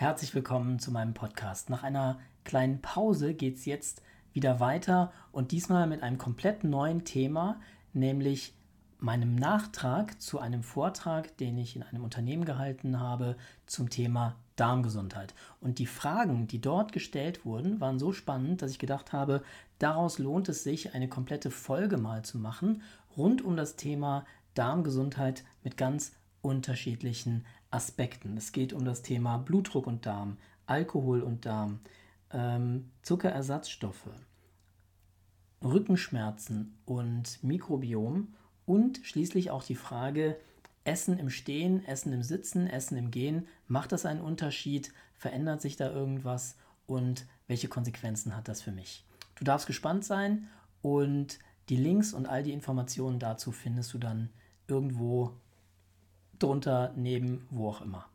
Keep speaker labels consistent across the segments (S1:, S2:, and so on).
S1: Herzlich willkommen zu meinem Podcast. Nach einer kleinen Pause geht es jetzt wieder weiter und diesmal mit einem komplett neuen Thema, nämlich meinem Nachtrag zu einem Vortrag, den ich in einem Unternehmen gehalten habe zum Thema Darmgesundheit. Und die Fragen, die dort gestellt wurden, waren so spannend, dass ich gedacht habe, daraus lohnt es sich, eine komplette Folge mal zu machen rund um das Thema Darmgesundheit mit ganz unterschiedlichen Aspekten. Es geht um das Thema Blutdruck und Darm, Alkohol und Darm, ähm, Zuckerersatzstoffe, Rückenschmerzen und Mikrobiom und schließlich auch die Frage, Essen im Stehen, Essen im Sitzen, Essen im Gehen, macht das einen Unterschied? Verändert sich da irgendwas? Und welche Konsequenzen hat das für mich? Du darfst gespannt sein und die Links und all die Informationen dazu findest du dann irgendwo drunter, neben, wo auch immer.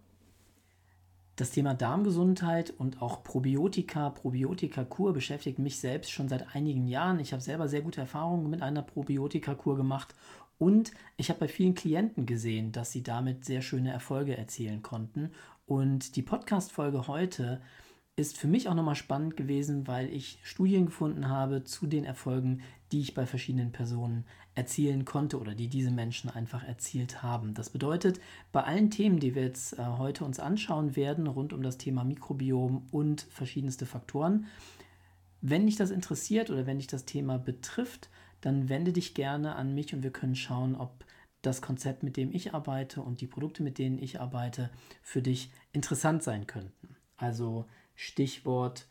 S1: Das Thema Darmgesundheit und auch Probiotika, Probiotika-Kur beschäftigt mich selbst schon seit einigen Jahren. Ich habe selber sehr gute Erfahrungen mit einer Probiotika-Kur gemacht und ich habe bei vielen Klienten gesehen, dass sie damit sehr schöne Erfolge erzielen konnten. Und die Podcast-Folge heute ist für mich auch nochmal spannend gewesen, weil ich Studien gefunden habe zu den Erfolgen, die ich bei verschiedenen Personen erzielen konnte oder die diese Menschen einfach erzielt haben. Das bedeutet, bei allen Themen, die wir jetzt äh, heute uns anschauen werden, rund um das Thema Mikrobiom und verschiedenste Faktoren, wenn dich das interessiert oder wenn dich das Thema betrifft, dann wende dich gerne an mich und wir können schauen, ob das Konzept, mit dem ich arbeite und die Produkte, mit denen ich arbeite, für dich interessant sein könnten. Also Stichwort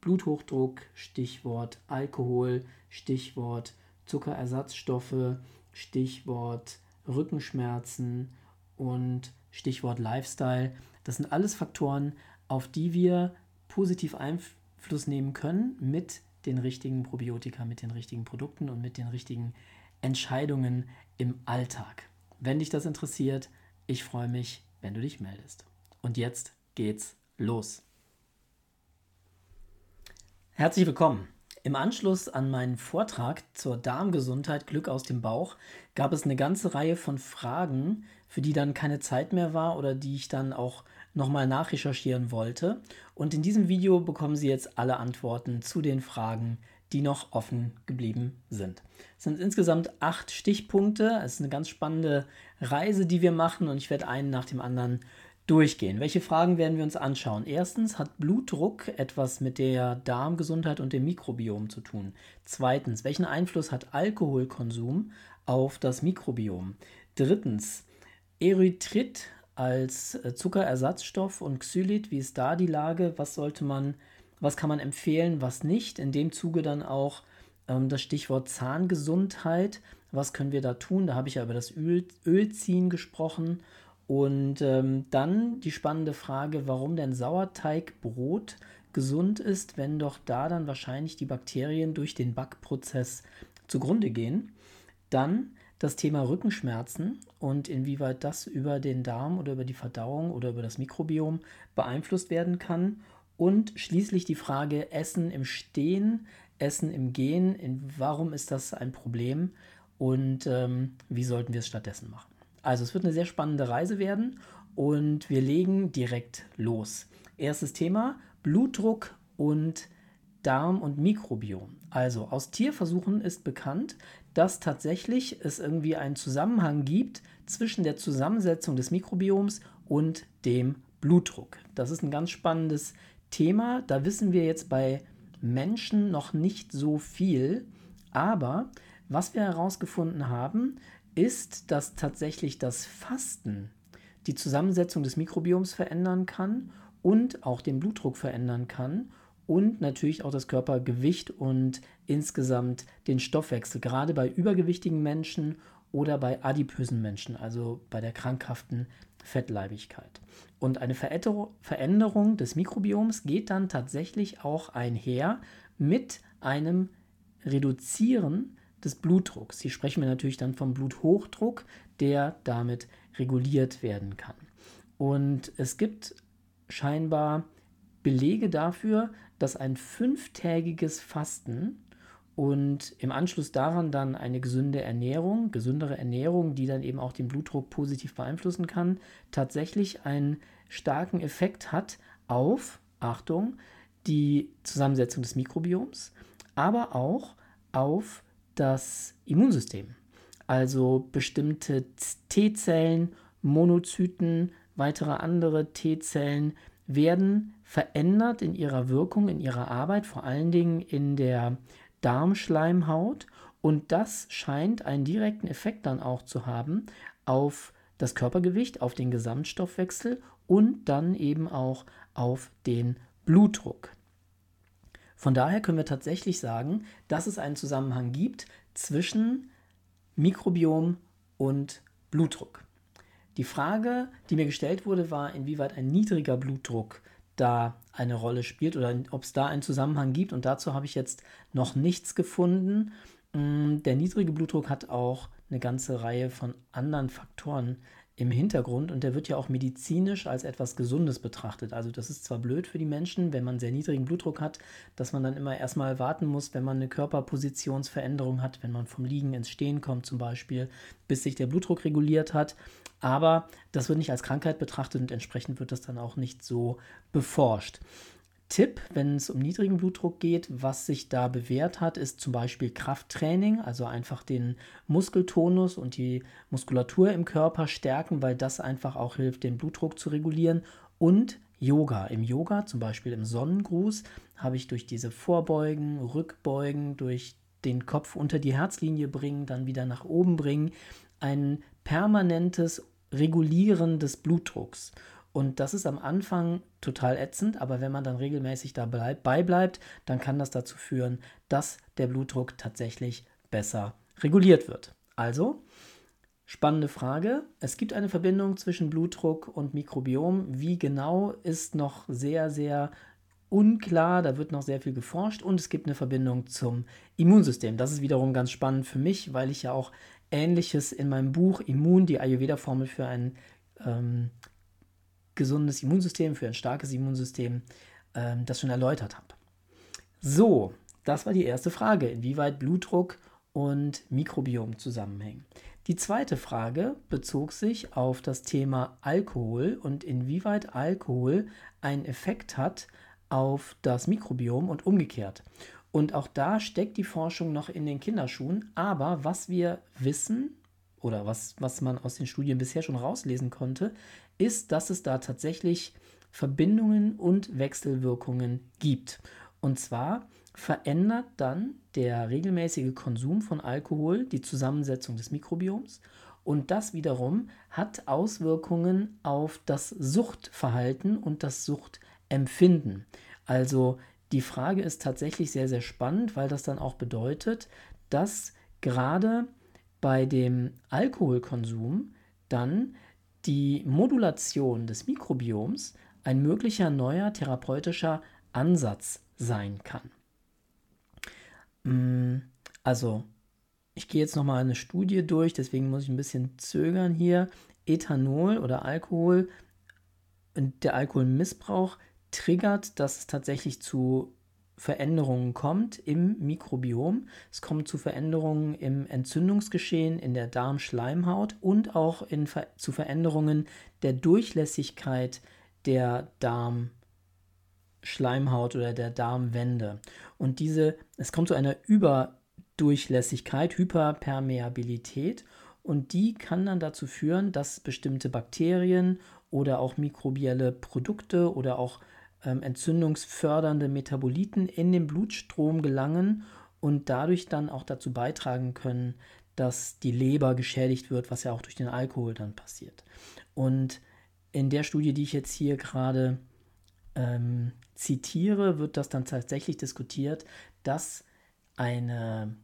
S1: Bluthochdruck, Stichwort Alkohol, Stichwort Zuckerersatzstoffe, Stichwort Rückenschmerzen und Stichwort Lifestyle. Das sind alles Faktoren, auf die wir positiv Einfluss nehmen können mit den richtigen Probiotika, mit den richtigen Produkten und mit den richtigen Entscheidungen im Alltag. Wenn dich das interessiert, ich freue mich, wenn du dich meldest. Und jetzt geht's los. Herzlich willkommen. Im Anschluss an meinen Vortrag zur Darmgesundheit Glück aus dem Bauch gab es eine ganze Reihe von Fragen, für die dann keine Zeit mehr war oder die ich dann auch nochmal nachrecherchieren wollte. Und in diesem Video bekommen Sie jetzt alle Antworten zu den Fragen, die noch offen geblieben sind. Es sind insgesamt acht Stichpunkte. Es ist eine ganz spannende Reise, die wir machen und ich werde einen nach dem anderen durchgehen. Welche Fragen werden wir uns anschauen? Erstens, hat Blutdruck etwas mit der Darmgesundheit und dem Mikrobiom zu tun? Zweitens, welchen Einfluss hat Alkoholkonsum auf das Mikrobiom? Drittens, Erythrit als äh, Zuckerersatzstoff und Xylit, wie ist da die Lage? Was sollte man, was kann man empfehlen, was nicht? In dem Zuge dann auch ähm, das Stichwort Zahngesundheit. Was können wir da tun? Da habe ich ja über das Öl, Ölziehen gesprochen und ähm, dann die spannende Frage, warum denn Sauerteigbrot gesund ist, wenn doch da dann wahrscheinlich die Bakterien durch den Backprozess zugrunde gehen. Dann das Thema Rückenschmerzen und inwieweit das über den Darm oder über die Verdauung oder über das Mikrobiom beeinflusst werden kann. Und schließlich die Frage Essen im Stehen, Essen im Gehen, in, warum ist das ein Problem und ähm, wie sollten wir es stattdessen machen. Also es wird eine sehr spannende Reise werden und wir legen direkt los. Erstes Thema, Blutdruck und Darm und Mikrobiom. Also aus Tierversuchen ist bekannt, dass tatsächlich es irgendwie einen Zusammenhang gibt zwischen der Zusammensetzung des Mikrobioms und dem Blutdruck. Das ist ein ganz spannendes Thema. Da wissen wir jetzt bei Menschen noch nicht so viel, aber was wir herausgefunden haben, ist, dass tatsächlich das Fasten die Zusammensetzung des Mikrobioms verändern kann und auch den Blutdruck verändern kann und natürlich auch das Körpergewicht und insgesamt den Stoffwechsel, gerade bei übergewichtigen Menschen oder bei adipösen Menschen, also bei der krankhaften Fettleibigkeit. Und eine Veränderung des Mikrobioms geht dann tatsächlich auch einher mit einem Reduzieren des Blutdrucks. Hier sprechen wir natürlich dann vom Bluthochdruck, der damit reguliert werden kann. Und es gibt scheinbar Belege dafür, dass ein fünftägiges Fasten und im Anschluss daran dann eine gesunde Ernährung, gesündere Ernährung, die dann eben auch den Blutdruck positiv beeinflussen kann, tatsächlich einen starken Effekt hat auf, Achtung, die Zusammensetzung des Mikrobioms, aber auch auf das Immunsystem. Also bestimmte T-Zellen, Monozyten, weitere andere T-Zellen werden verändert in ihrer Wirkung, in ihrer Arbeit, vor allen Dingen in der Darmschleimhaut. Und das scheint einen direkten Effekt dann auch zu haben auf das Körpergewicht, auf den Gesamtstoffwechsel und dann eben auch auf den Blutdruck. Von daher können wir tatsächlich sagen, dass es einen Zusammenhang gibt zwischen Mikrobiom und Blutdruck. Die Frage, die mir gestellt wurde, war, inwieweit ein niedriger Blutdruck da eine Rolle spielt oder ob es da einen Zusammenhang gibt. Und dazu habe ich jetzt noch nichts gefunden. Mm, der niedrige Blutdruck hat auch eine ganze Reihe von anderen Faktoren im Hintergrund und der wird ja auch medizinisch als etwas Gesundes betrachtet. Also das ist zwar blöd für die Menschen, wenn man sehr niedrigen Blutdruck hat, dass man dann immer erstmal warten muss, wenn man eine Körperpositionsveränderung hat, wenn man vom Liegen ins Stehen kommt zum Beispiel, bis sich der Blutdruck reguliert hat. Aber das wird nicht als Krankheit betrachtet und entsprechend wird das dann auch nicht so beforscht. Tipp, wenn es um niedrigen Blutdruck geht, was sich da bewährt hat, ist zum Beispiel Krafttraining, also einfach den Muskeltonus und die Muskulatur im Körper stärken, weil das einfach auch hilft, den Blutdruck zu regulieren. Und Yoga. Im Yoga, zum Beispiel im Sonnengruß, habe ich durch diese Vorbeugen, Rückbeugen, durch den Kopf unter die Herzlinie bringen, dann wieder nach oben bringen, ein permanentes Regulieren des Blutdrucks. Und das ist am Anfang total ätzend, aber wenn man dann regelmäßig dabei bleibt, dann kann das dazu führen, dass der Blutdruck tatsächlich besser reguliert wird. Also, spannende Frage. Es gibt eine Verbindung zwischen Blutdruck und Mikrobiom. Wie genau ist noch sehr, sehr unklar. Da wird noch sehr viel geforscht und es gibt eine Verbindung zum Immunsystem. Das ist wiederum ganz spannend für mich, weil ich ja auch Ähnliches in meinem Buch Immun, die Ayurveda-Formel für ein ähm, gesundes Immunsystem, für ein starkes Immunsystem, ähm, das schon erläutert habe. So, das war die erste Frage, inwieweit Blutdruck und Mikrobiom zusammenhängen. Die zweite Frage bezog sich auf das Thema Alkohol und inwieweit Alkohol einen Effekt hat auf das Mikrobiom und umgekehrt. Und auch da steckt die Forschung noch in den Kinderschuhen. Aber was wir wissen oder was, was man aus den Studien bisher schon rauslesen konnte, ist, dass es da tatsächlich Verbindungen und Wechselwirkungen gibt. Und zwar verändert dann der regelmäßige Konsum von Alkohol die Zusammensetzung des Mikrobioms und das wiederum hat Auswirkungen auf das Suchtverhalten und das Suchtempfinden. Also die Frage ist tatsächlich sehr, sehr spannend, weil das dann auch bedeutet, dass gerade bei dem Alkoholkonsum dann die Modulation des Mikrobioms ein möglicher neuer therapeutischer Ansatz sein kann. Mm, also, ich gehe jetzt nochmal eine Studie durch, deswegen muss ich ein bisschen zögern hier. Ethanol oder Alkohol und der Alkoholmissbrauch triggert, dass es tatsächlich zu Veränderungen kommt im Mikrobiom. Es kommt zu Veränderungen im Entzündungsgeschehen in der Darmschleimhaut und auch in, zu Veränderungen der Durchlässigkeit der Darmschleimhaut oder der Darmwände. Und diese, es kommt zu einer Überdurchlässigkeit, Hyperpermeabilität und die kann dann dazu führen, dass bestimmte Bakterien oder auch mikrobielle Produkte oder auch ähm, entzündungsfördernde Metaboliten in den Blutstrom gelangen und dadurch dann auch dazu beitragen können, dass die Leber geschädigt wird, was ja auch durch den Alkohol dann passiert. Und in der Studie, die ich jetzt hier gerade ähm, zitiere, wird das dann tatsächlich diskutiert, dass eine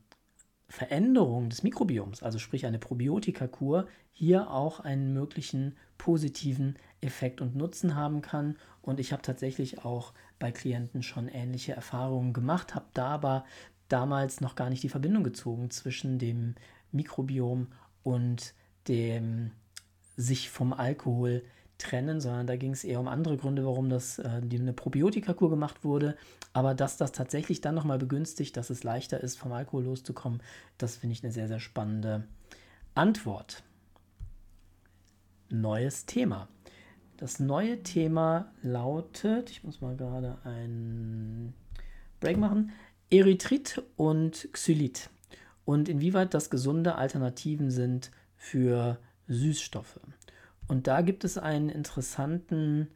S1: Veränderung des Mikrobioms, also sprich eine Probiotikakur, hier auch einen möglichen positiven Effekt und Nutzen haben kann. Und ich habe tatsächlich auch bei Klienten schon ähnliche Erfahrungen gemacht, habe da aber damals noch gar nicht die Verbindung gezogen zwischen dem Mikrobiom und dem sich vom Alkohol trennen, sondern da ging es eher um andere Gründe, warum das äh, eine Probiotikakur gemacht wurde. Aber dass das tatsächlich dann nochmal begünstigt, dass es leichter ist, vom Alkohol loszukommen, das finde ich eine sehr, sehr spannende Antwort. Neues Thema. das neue Thema lautet, ich muss mal gerade einen Break machen, Erythrit und Xylit und inwieweit das gesunde Alternativen sind für Süßstoffe. Und da gibt es einen interessanten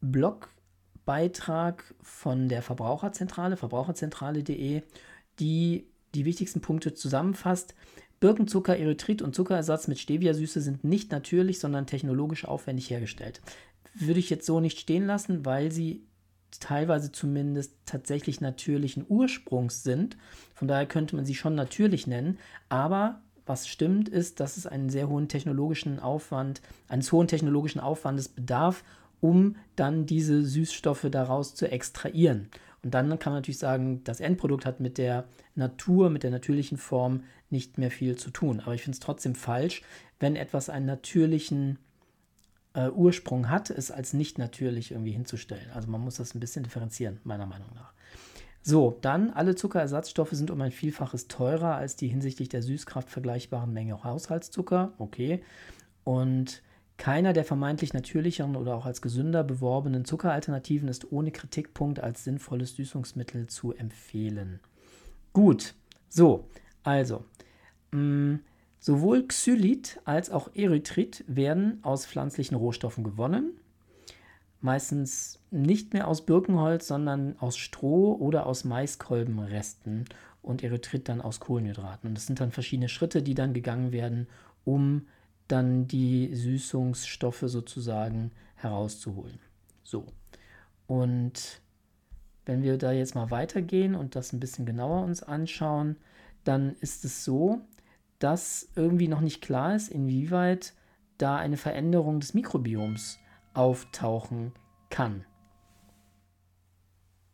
S1: Blogbeitrag von der Verbraucherzentrale, verbraucherzentrale.de, die die wichtigsten Punkte zusammenfasst. Birkenzucker, Erythrit und Zuckerersatz mit Stevia-Süße sind nicht natürlich, sondern technologisch aufwendig hergestellt. Würde ich jetzt so nicht stehen lassen, weil sie teilweise zumindest tatsächlich natürlichen Ursprungs sind. Von daher könnte man sie schon natürlich nennen. Aber was stimmt, ist, dass es einen sehr hohen technologischen Aufwand, eines hohen technologischen Aufwandes bedarf, um dann diese Süßstoffe daraus zu extrahieren. Und dann kann man natürlich sagen, das Endprodukt hat mit der Natur, mit der natürlichen Form nicht mehr viel zu tun. Aber ich finde es trotzdem falsch, wenn etwas einen natürlichen äh, Ursprung hat, es als nicht natürlich irgendwie hinzustellen. Also man muss das ein bisschen differenzieren, meiner Meinung nach. So, dann alle Zuckerersatzstoffe sind um ein Vielfaches teurer als die hinsichtlich der Süßkraft vergleichbaren Menge Haushaltszucker. Okay. Und keiner der vermeintlich natürlicheren oder auch als gesünder beworbenen Zuckeralternativen ist ohne Kritikpunkt als sinnvolles Süßungsmittel zu empfehlen. Gut, so, also, mh, mm, sowohl Xylit als auch Erythrit werden aus pflanzlichen Rohstoffen gewonnen. Meistens nicht mehr aus Birkenholz, sondern aus Stroh oder aus Maiskolbenresten und Erythrit dann aus Kohlenhydraten. Und das sind dann verschiedene Schritte, die dann gegangen werden, um dann die Süßungsstoffe sozusagen herauszuholen. So. Und wenn wir da jetzt mal weitergehen und das ein bisschen genauer uns anschauen, dann ist es so, dass irgendwie noch nicht klar ist, inwieweit da eine Veränderung des Mikrobioms auftauchen kann.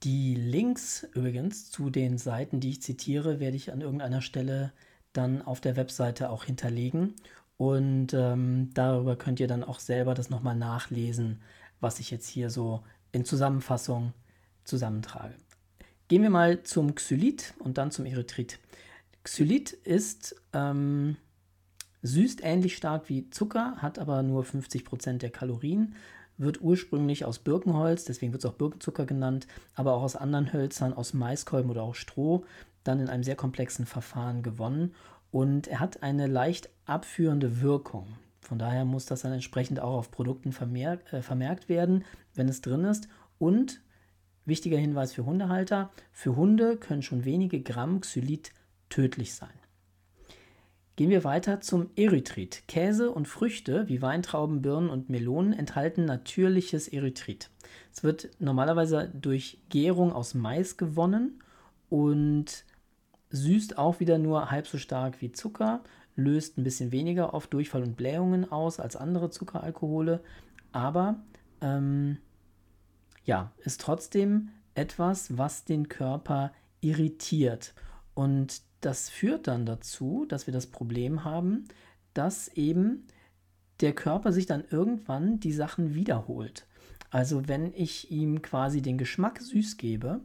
S1: Die Links übrigens zu den Seiten, die ich zitiere, werde ich an irgendeiner Stelle dann auf der Webseite auch hinterlegen. Und ähm, darüber könnt ihr dann auch selber das nochmal nachlesen, was ich jetzt hier so in Zusammenfassung zusammentrage. Gehen wir mal zum Xylit und dann zum Erythrit. Xylit ist ähm, süßt ähnlich stark wie Zucker, hat aber nur 50% der Kalorien, wird ursprünglich aus Birkenholz, deswegen wird es auch Birkenzucker genannt, aber auch aus anderen Hölzern, aus Maiskolben oder auch Stroh, dann in einem sehr komplexen Verfahren gewonnen und er hat eine leicht abführende Wirkung. Von daher muss das dann entsprechend auch auf Produkten vermerkt, äh, vermerkt werden, wenn es drin ist. Und wichtiger Hinweis für Hundehalter: Für Hunde können schon wenige Gramm Xylit tödlich sein. Gehen wir weiter zum Erythrit. Käse und Früchte wie Weintrauben, Birnen und Melonen enthalten natürliches Erythrit. Es wird normalerweise durch Gärung aus Mais gewonnen und süßt auch wieder nur halb so stark wie Zucker, löst ein bisschen weniger oft Durchfall und Blähungen aus als andere Zuckeralkohole, aber ähm, ja, ist trotzdem etwas, was den Körper irritiert. Und das führt dann dazu, dass wir das Problem haben, dass eben der Körper sich dann irgendwann die Sachen wiederholt. Also wenn ich ihm quasi den Geschmack süß gebe,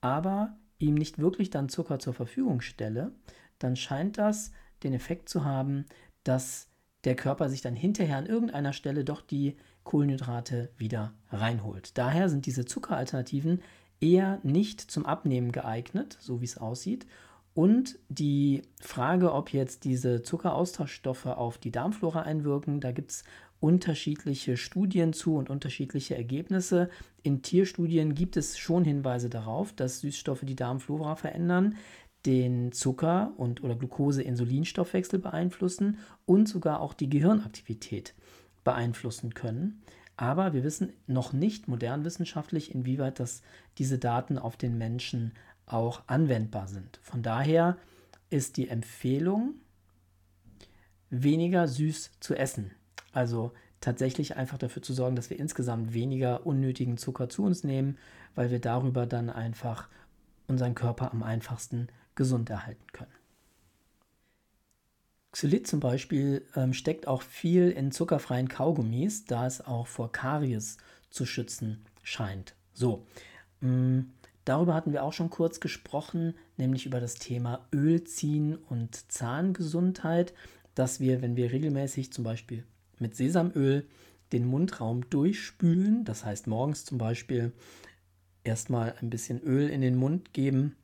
S1: aber ihm nicht wirklich dann Zucker zur Verfügung stelle, dann scheint das den Effekt zu haben, dass der Körper sich dann hinterher an irgendeiner Stelle doch die Kohlenhydrate wieder reinholt. Daher sind diese Zuckeralternativen eher nicht zum Abnehmen geeignet, so wie es aussieht. Und die Frage, ob jetzt diese Zuckeraustauschstoffe auf die Darmflora einwirken, da gibt es unterschiedliche Studien zu und unterschiedliche Ergebnisse. In Tierstudien gibt es schon Hinweise darauf, dass Süßstoffe die Darmflora verändern, den Zucker- und oder Glucose-Insulinstoffwechsel beeinflussen und sogar auch die Gehirnaktivität beeinflussen können. Aber wir wissen noch nicht modern wissenschaftlich, inwieweit das, diese Daten auf den Menschen auch anwendbar sind. Von daher ist die Empfehlung, weniger süß zu essen. Also tatsächlich einfach dafür zu sorgen, dass wir insgesamt weniger unnötigen Zucker zu uns nehmen, weil wir darüber dann einfach unseren Körper am einfachsten gesund erhalten können. Xylit zum Beispiel ähm, steckt auch viel in zuckerfreien Kaugummis, da es auch vor Karies zu schützen scheint. So, mh, mm, darüber hatten wir auch schon kurz gesprochen, nämlich über das Thema Ölziehen und Zahngesundheit, dass wir, wenn wir regelmäßig zum Beispiel mit Sesamöl den Mundraum durchspülen. Das heißt, morgens zum Beispiel erstmal ein bisschen Öl in den Mund geben,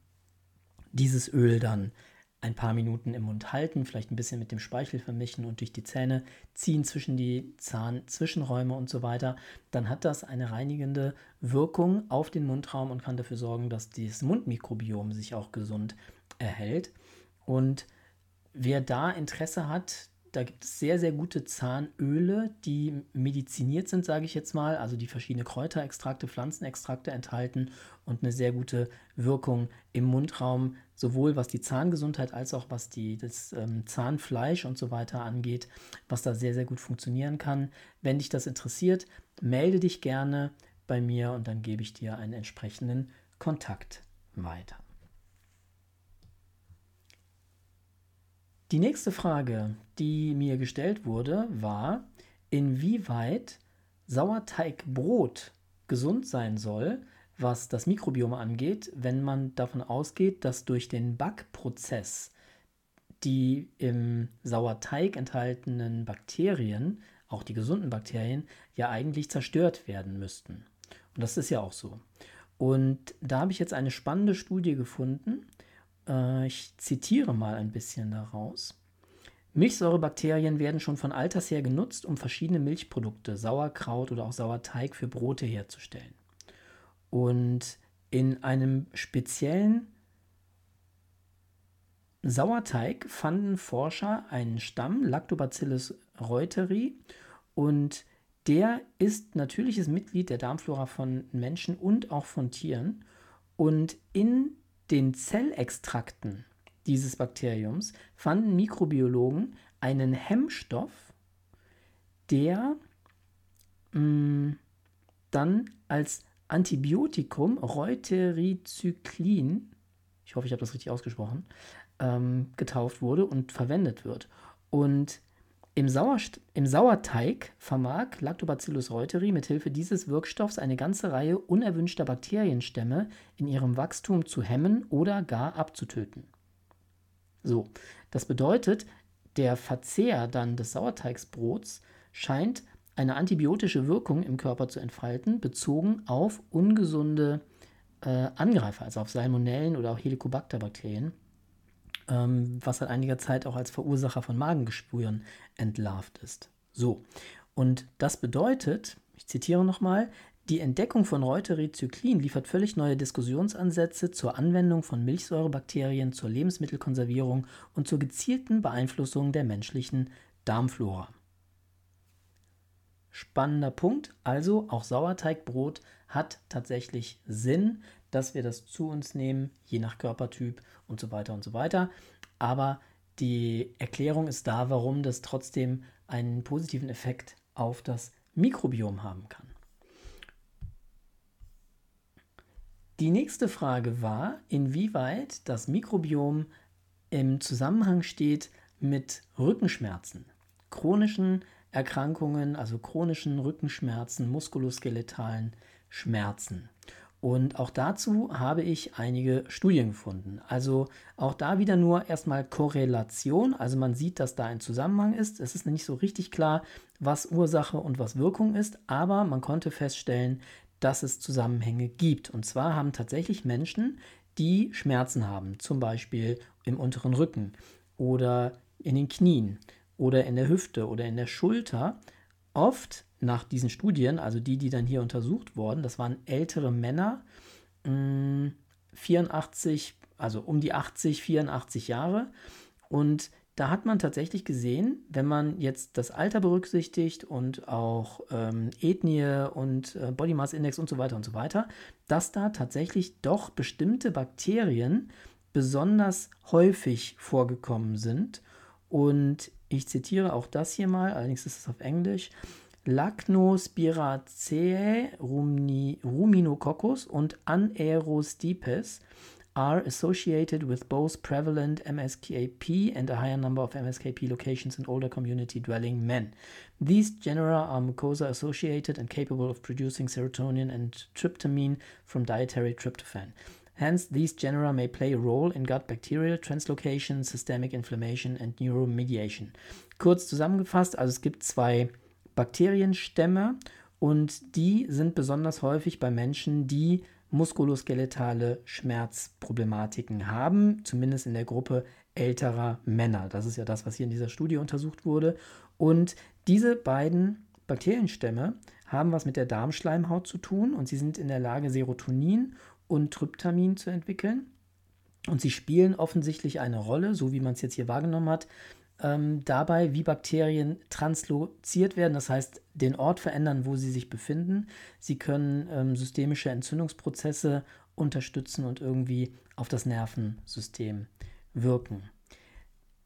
S1: dieses Öl dann ein paar Minuten im Mund halten, vielleicht ein bisschen mit dem Speichel vermischen und durch die Zähne ziehen zwischen die Zahnzwischenräume und so weiter, dann hat das eine reinigende Wirkung auf den Mundraum und kann dafür sorgen, dass das Mundmikrobiom sich auch gesund erhält. Und wer da Interesse hat, da gibt es sehr, sehr gute Zahnöle, die mediziniert sind, sage ich jetzt mal, also die verschiedene Kräuterextrakte, Pflanzenextrakte enthalten und eine sehr gute Wirkung im Mundraum, sowohl was die Zahngesundheit als auch was die, das ähm, Zahnfleisch und so weiter angeht, was da sehr, sehr gut funktionieren kann. Wenn dich das interessiert, melde dich gerne bei mir und dann gebe ich dir einen entsprechenden Kontakt weiter. Die nächste Frage, die mir gestellt wurde, war, inwieweit Sauerteigbrot gesund sein soll, was das Mikrobiom angeht, wenn man davon ausgeht, dass durch den Backprozess die im Sauerteig enthaltenen Bakterien, auch die gesunden Bakterien, ja eigentlich zerstört werden müssten. Und das ist ja auch so. Und da habe ich jetzt eine spannende Studie gefunden, äh, ich zitiere mal ein bisschen daraus. Milchsäurebakterien werden schon von alters her genutzt, um verschiedene Milchprodukte, Sauerkraut oder auch Sauerteig für Brote herzustellen. Und in einem speziellen Sauerteig fanden Forscher einen Stamm Lactobacillus reuteri und der ist natürliches Mitglied der Darmflora von Menschen und auch von Tieren. Und in den Zellextrakten dieses Bakteriums fanden Mikrobiologen einen Hemmstoff, der mh, mm, dann als Antibiotikum Reutericyclin, ich hoffe, ich habe das richtig ausgesprochen, ähm, getauft wurde und verwendet wird. Und im, Sauerst Im Sauerteig vermag Lactobacillus reuteri mithilfe dieses Wirkstoffs eine ganze Reihe unerwünschter Bakterienstämme in ihrem Wachstum zu hemmen oder gar abzutöten. So, das bedeutet, der Verzehr dann des Sauerteigsbrots scheint eine antibiotische Wirkung im Körper zu entfalten, bezogen auf ungesunde äh, Angreifer, also auf Salmonellen oder auch Helicobacter-Bakterien ähm, was seit einiger Zeit auch als Verursacher von Magengeschwüren entlarvt ist. So, und das bedeutet, ich zitiere nochmal, die Entdeckung von Reutericyclin liefert völlig neue Diskussionsansätze zur Anwendung von Milchsäurebakterien zur Lebensmittelkonservierung und zur gezielten Beeinflussung der menschlichen Darmflora. Spannender Punkt, also auch Sauerteigbrot hat tatsächlich Sinn, dass wir das zu uns nehmen, je nach Körpertyp und so weiter und so weiter. Aber die Erklärung ist da, warum das trotzdem einen positiven Effekt auf das Mikrobiom haben kann. Die nächste Frage war, inwieweit das Mikrobiom im Zusammenhang steht mit Rückenschmerzen, chronischen Erkrankungen, also chronischen Rückenschmerzen, muskuloskeletalen Schmerzen. Und auch dazu habe ich einige Studien gefunden. Also auch da wieder nur erstmal Korrelation. Also man sieht, dass da ein Zusammenhang ist. Es ist nicht so richtig klar, was Ursache und was Wirkung ist, aber man konnte feststellen, dass es Zusammenhänge gibt. Und zwar haben tatsächlich Menschen, die Schmerzen haben, zum Beispiel im unteren Rücken oder in den Knien oder in der Hüfte oder in der Schulter, oft nach diesen Studien, also die, die dann hier untersucht wurden, das waren ältere Männer, 84, mm, also um die 80, 84 Jahre. Und da hat man tatsächlich gesehen, wenn man jetzt das Alter berücksichtigt und auch ähm, Ethnie und äh, Body Mass Index und so weiter und so weiter, dass da tatsächlich doch bestimmte Bakterien besonders häufig vorgekommen sind. Und ich zitiere auch das hier mal, allerdings ist es auf Englisch. Lacnospiraceae ruminococcus und Anaerostipes are associated with both prevalent MSKP and a higher number of MSKP locations in older community dwelling men. These genera are mucosa associated and capable of producing serotonin and tryptamine from dietary tryptophan. Hence, these genera may play a role in gut bacterial translocation, systemic inflammation and neuromediation. Kurz zusammengefasst, also es gibt zwei Bakterienstämme und die sind besonders häufig bei Menschen, die muskuloskeletale Schmerzproblematiken haben, zumindest in der Gruppe älterer Männer. Das ist ja das, was hier in dieser Studie untersucht wurde. Und diese beiden Bakterienstämme haben was mit der Darmschleimhaut zu tun und sie sind in der Lage, Serotonin und Tryptamin zu entwickeln. Und sie spielen offensichtlich eine Rolle, so wie man es jetzt hier wahrgenommen hat, ähm, dabei, wie Bakterien transloziert werden, das heißt den Ort verändern, wo sie sich befinden. Sie können ähm, systemische Entzündungsprozesse unterstützen und irgendwie auf das Nervensystem wirken.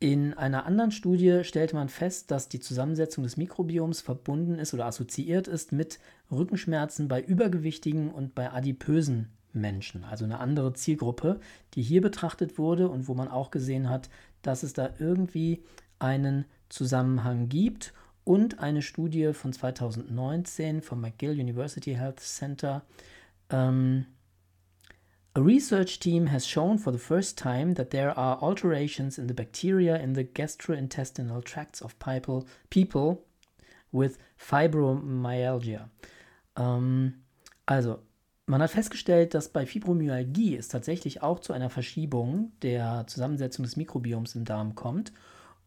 S1: In einer anderen Studie stellte man fest, dass die Zusammensetzung des Mikrobioms verbunden ist oder assoziiert ist mit Rückenschmerzen bei übergewichtigen und bei adipösen Menschen, also eine andere Zielgruppe, die hier betrachtet wurde und wo man auch gesehen hat, dass es da irgendwie einen Zusammenhang gibt und eine Studie von 2019 vom McGill University Health Center. Ähm, A research team has shown for the first time that there are alterations in the bacteria in the gastrointestinal tracts of people, with fibromyalgia. Ähm, also, man hat festgestellt, dass bei Fibromyalgie es tatsächlich auch zu einer Verschiebung der Zusammensetzung des Mikrobioms im Darm kommt.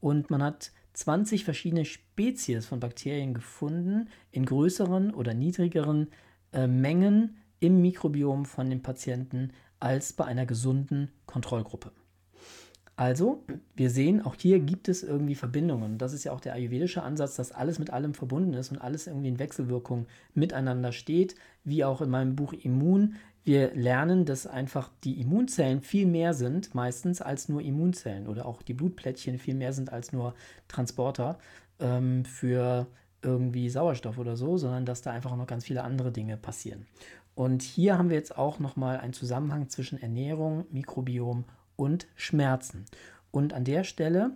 S1: Und man hat 20 verschiedene Spezies von Bakterien gefunden in größeren oder niedrigeren äh, Mengen im Mikrobiom von den Patienten als bei einer gesunden Kontrollgruppe. Also, wir sehen, auch hier gibt es irgendwie Verbindungen. Das ist ja auch der ayurvedische Ansatz, dass alles mit allem verbunden ist und alles irgendwie in Wechselwirkung miteinander steht, wie auch in meinem Buch Immun. Wir lernen, dass einfach die Immunzellen viel mehr sind, meistens als nur Immunzellen oder auch die Blutplättchen viel mehr sind als nur Transporter ähm, für irgendwie Sauerstoff oder so, sondern dass da einfach noch ganz viele andere Dinge passieren. Und hier haben wir jetzt auch nochmal einen Zusammenhang zwischen Ernährung, Mikrobiom und Schmerzen. Und an der Stelle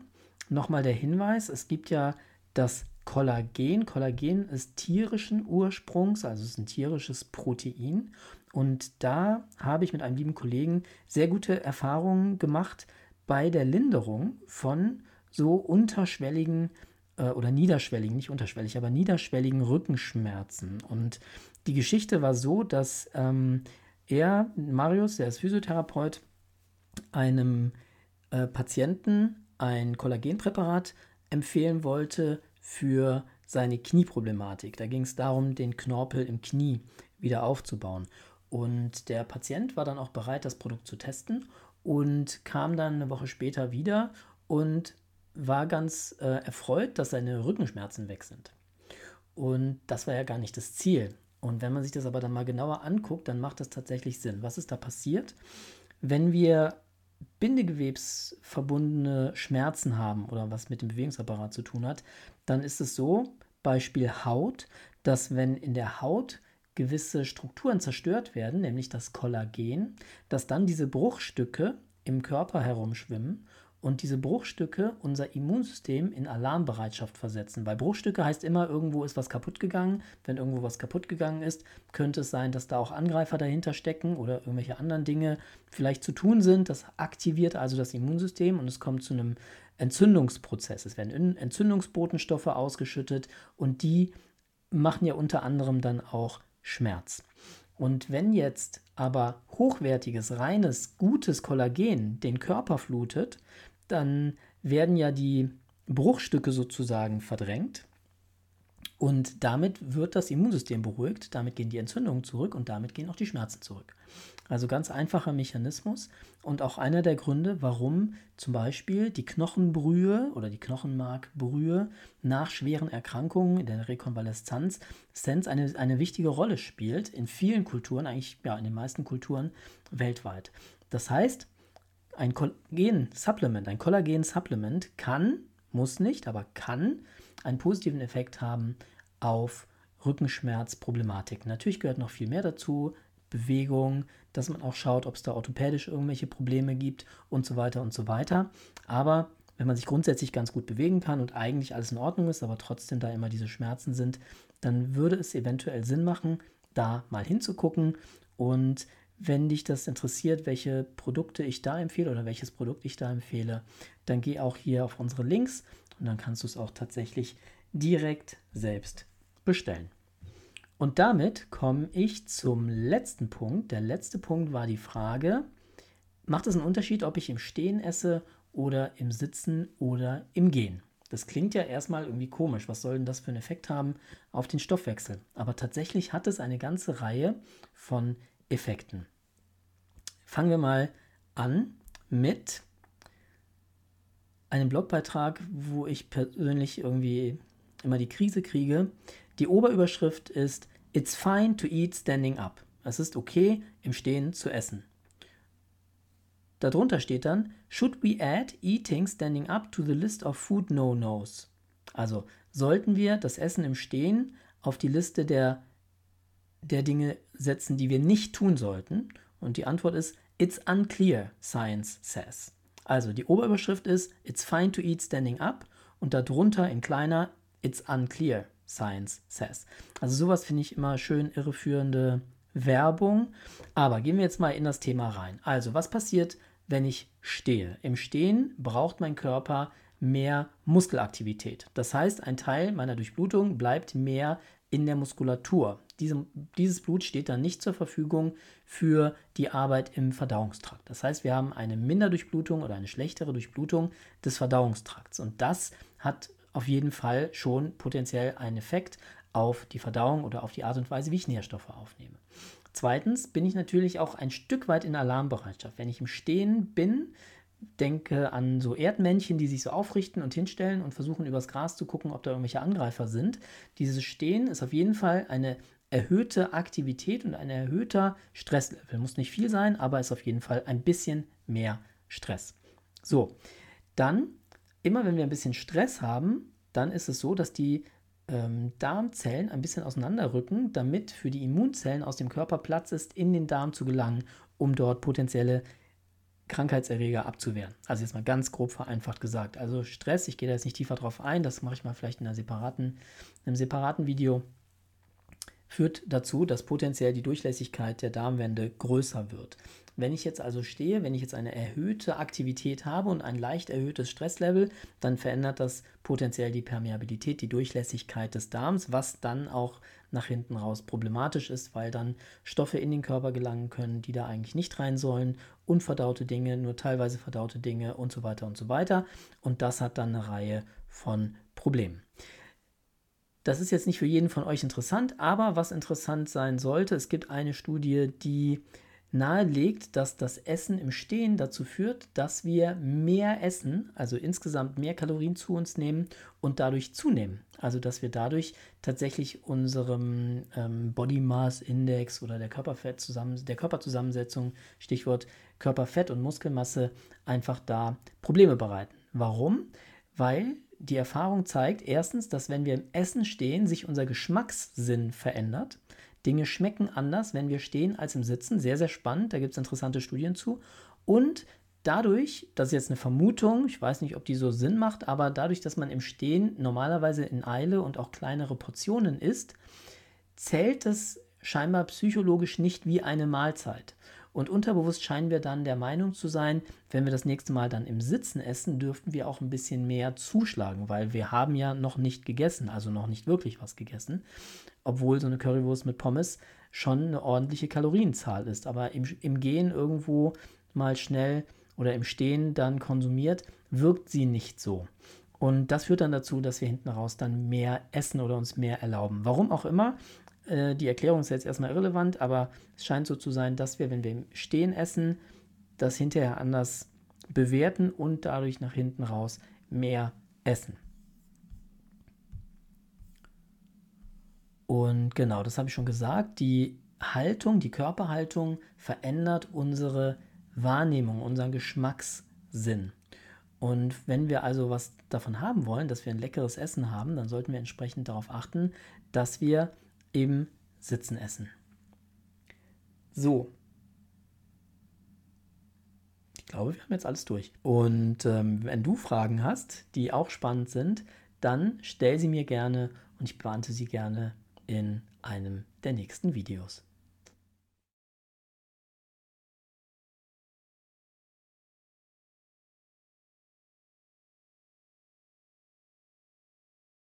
S1: nochmal der Hinweis, es gibt ja das Kollagen. Kollagen ist tierischen Ursprungs, also es ist ein tierisches Protein. Und da habe ich mit einem lieben Kollegen sehr gute Erfahrungen gemacht bei der Linderung von so unterschwelligen äh, oder niederschwelligen, nicht unterschwellig, aber niederschwelligen Rückenschmerzen. Und die Geschichte war so, dass ähm, er, Marius, der ist Physiotherapeut, einem äh, Patienten ein Kollagenpräparat empfehlen wollte für seine Knieproblematik. Da ging es darum, den Knorpel im Knie wieder aufzubauen. Und der Patient war dann auch bereit, das Produkt zu testen und kam dann eine Woche später wieder und war ganz äh, erfreut, dass seine Rückenschmerzen weg sind. Und das war ja gar nicht das Ziel. Und wenn man sich das aber dann mal genauer anguckt, dann macht das tatsächlich Sinn. Was ist da passiert? Wenn wir bindegewebsverbundene Schmerzen haben oder was mit dem Bewegungsapparat zu tun hat, dann ist es so, Beispiel Haut, dass wenn in der Haut gewisse Strukturen zerstört werden, nämlich das Kollagen, dass dann diese Bruchstücke im Körper herumschwimmen und diese Bruchstücke unser Immunsystem in Alarmbereitschaft versetzen. Weil Bruchstücke heißt immer, irgendwo ist was kaputt gegangen. Wenn irgendwo was kaputt gegangen ist, könnte es sein, dass da auch Angreifer dahinter stecken oder irgendwelche anderen Dinge vielleicht zu tun sind. Das aktiviert also das Immunsystem und es kommt zu einem Entzündungsprozess. Es werden Entzündungsbotenstoffe ausgeschüttet und die machen ja unter anderem dann auch Schmerz. Und wenn jetzt aber hochwertiges, reines, gutes Kollagen den Körper flutet, dann werden ja die Bruchstücke sozusagen verdrängt und damit wird das Immunsystem beruhigt, damit gehen die Entzündungen zurück und damit gehen auch die Schmerzen zurück. Also ganz einfacher Mechanismus und auch einer der Gründe, warum zum Beispiel die Knochenbrühe oder die Knochenmarkbrühe nach schweren Erkrankungen in der Rekonvaleszenz eine, eine wichtige Rolle spielt in vielen Kulturen, eigentlich ja in den meisten Kulturen weltweit. Das heißt, ein Kollagen-Supplement, ein Kollagen-Supplement kann, muss nicht, aber kann einen positiven Effekt haben auf Rückenschmerzproblematik. Natürlich gehört noch viel mehr dazu, Bewegung, dass man auch schaut, ob es da orthopädisch irgendwelche Probleme gibt und so weiter und so weiter. Aber wenn man sich grundsätzlich ganz gut bewegen kann und eigentlich alles in Ordnung ist, aber trotzdem da immer diese Schmerzen sind, dann würde es eventuell Sinn machen, da mal hinzugucken und wenn dich das interessiert, welche Produkte ich da empfehle oder welches Produkt ich da empfehle, dann geh auch hier auf unsere Links und dann kannst du es auch tatsächlich direkt selbst bestellen. Und damit komme ich zum letzten Punkt. Der letzte Punkt war die Frage, macht es einen Unterschied, ob ich im Stehen esse oder im Sitzen oder im Gehen? Das klingt ja erstmal irgendwie komisch. Was soll denn das für einen Effekt haben auf den Stoffwechsel? Aber tatsächlich hat es eine ganze Reihe von Effekten. Fangen wir mal an mit einem Blogbeitrag, wo ich persönlich irgendwie immer die Krise kriege. Die Oberüberschrift ist It's fine to eat standing up. Es ist okay, im Stehen zu essen. Darunter steht dann, should we add eating standing up to the list of food no-nos? Also sollten wir das Essen im Stehen auf die Liste der, der Dinge setzen, die wir nicht tun sollten? Und die Antwort ist, it's unclear, science says. Also die Oberüberschrift ist, it's fine to eat standing up und darunter in kleiner, it's unclear, science says. Also sowas finde ich immer schön irreführende Werbung. Aber gehen wir jetzt mal in das Thema rein. Also was passiert, wenn ich stehe? Im Stehen braucht mein Körper mehr Muskelaktivität. Das heißt, ein Teil meiner Durchblutung bleibt mehr in der Muskulatur. Diese, dieses Blut steht dann nicht zur Verfügung für die Arbeit im Verdauungstrakt. Das heißt, wir haben eine Minderdurchblutung oder eine schlechtere Durchblutung des Verdauungstrakts. Und das hat auf jeden Fall schon potenziell einen Effekt auf die Verdauung oder auf die Art und Weise, wie ich Nährstoffe aufnehme. Zweitens bin ich natürlich auch ein Stück weit in Alarmbereitschaft. Wenn ich im Stehen bin, denke an so Erdmännchen, die sich so aufrichten und hinstellen und versuchen übers Gras zu gucken, ob da irgendwelche Angreifer sind. Dieses Stehen ist auf jeden Fall eine erhöhte Aktivität und ein erhöhter Stresslevel. Muss nicht viel sein, aber ist auf jeden Fall ein bisschen mehr Stress. So, dann immer wenn wir ein bisschen Stress haben, dann ist es so, dass die ähm, Darmzellen ein bisschen auseinanderrücken, damit für die Immunzellen aus dem Körper Platz ist, in den Darm zu gelangen, um dort potenzielle Krankheitserreger abzuwehren. Also jetzt mal ganz grob vereinfacht gesagt. Also Stress, ich gehe da jetzt nicht tiefer drauf ein, das mache ich mal vielleicht in einer separaten, einem separaten Video, führt dazu, dass potenziell die Durchlässigkeit der Darmwände größer wird. Wenn ich jetzt also stehe, wenn ich jetzt eine erhöhte Aktivität habe und ein leicht erhöhtes Stresslevel, dann verändert das potenziell die Permeabilität, die Durchlässigkeit des Darms, was dann auch nach hinten raus problematisch ist, weil dann Stoffe in den Körper gelangen können, die da eigentlich nicht rein sollen, unverdaute Dinge, nur teilweise verdaute Dinge und so weiter und so weiter. Und das hat dann eine Reihe von Problemen. Das ist jetzt nicht für jeden von euch interessant, aber was interessant sein sollte, es gibt eine Studie, die nahelegt, dass das Essen im Stehen dazu führt, dass wir mehr essen, also insgesamt mehr Kalorien zu uns nehmen und dadurch zunehmen. Also dass wir dadurch tatsächlich unserem ähm, Body Mass Index oder der Körperfett zusammen, der Körperzusammensetzung, Stichwort Körperfett und Muskelmasse, einfach da Probleme bereiten. Warum? Weil die Erfahrung zeigt erstens, dass wenn wir im Essen stehen, sich unser Geschmackssinn verändert. Dinge schmecken anders, wenn wir stehen, als im Sitzen. Sehr, sehr spannend. Da gibt es interessante Studien zu. Und dadurch, das ist jetzt eine Vermutung, ich weiß nicht, ob die so Sinn macht, aber dadurch, dass man im Stehen normalerweise in Eile und auch kleinere Portionen isst, zählt es scheinbar psychologisch nicht wie eine Mahlzeit. Und unterbewusst scheinen wir dann der Meinung zu sein, wenn wir das nächste Mal dann im Sitzen essen, dürften wir auch ein bisschen mehr zuschlagen, weil wir haben ja noch nicht gegessen, also noch nicht wirklich was gegessen, obwohl so eine Currywurst mit Pommes schon eine ordentliche Kalorienzahl ist. Aber im, im Gehen irgendwo mal schnell oder im Stehen dann konsumiert, wirkt sie nicht so. Und das führt dann dazu, dass wir hinten raus dann mehr essen oder uns mehr erlauben. Warum auch immer, äh, die Erklärung ist jetzt erstmal irrelevant, aber es scheint so zu sein, dass wir, wenn wir im Stehen essen, das hinterher anders bewerten und dadurch nach hinten raus mehr essen. Und genau, das habe ich schon gesagt, die Haltung, die Körperhaltung verändert unsere Wahrnehmung, unseren Geschmackssinn. Und wenn wir also was davon haben wollen, dass wir ein leckeres Essen haben, dann sollten wir entsprechend darauf achten, dass wir im Sitzen essen. So. Ich glaube, wir haben jetzt alles durch. Und ähm, wenn du Fragen hast, die auch spannend sind, dann stell sie mir gerne und ich beantworte sie gerne in einem der nächsten Videos.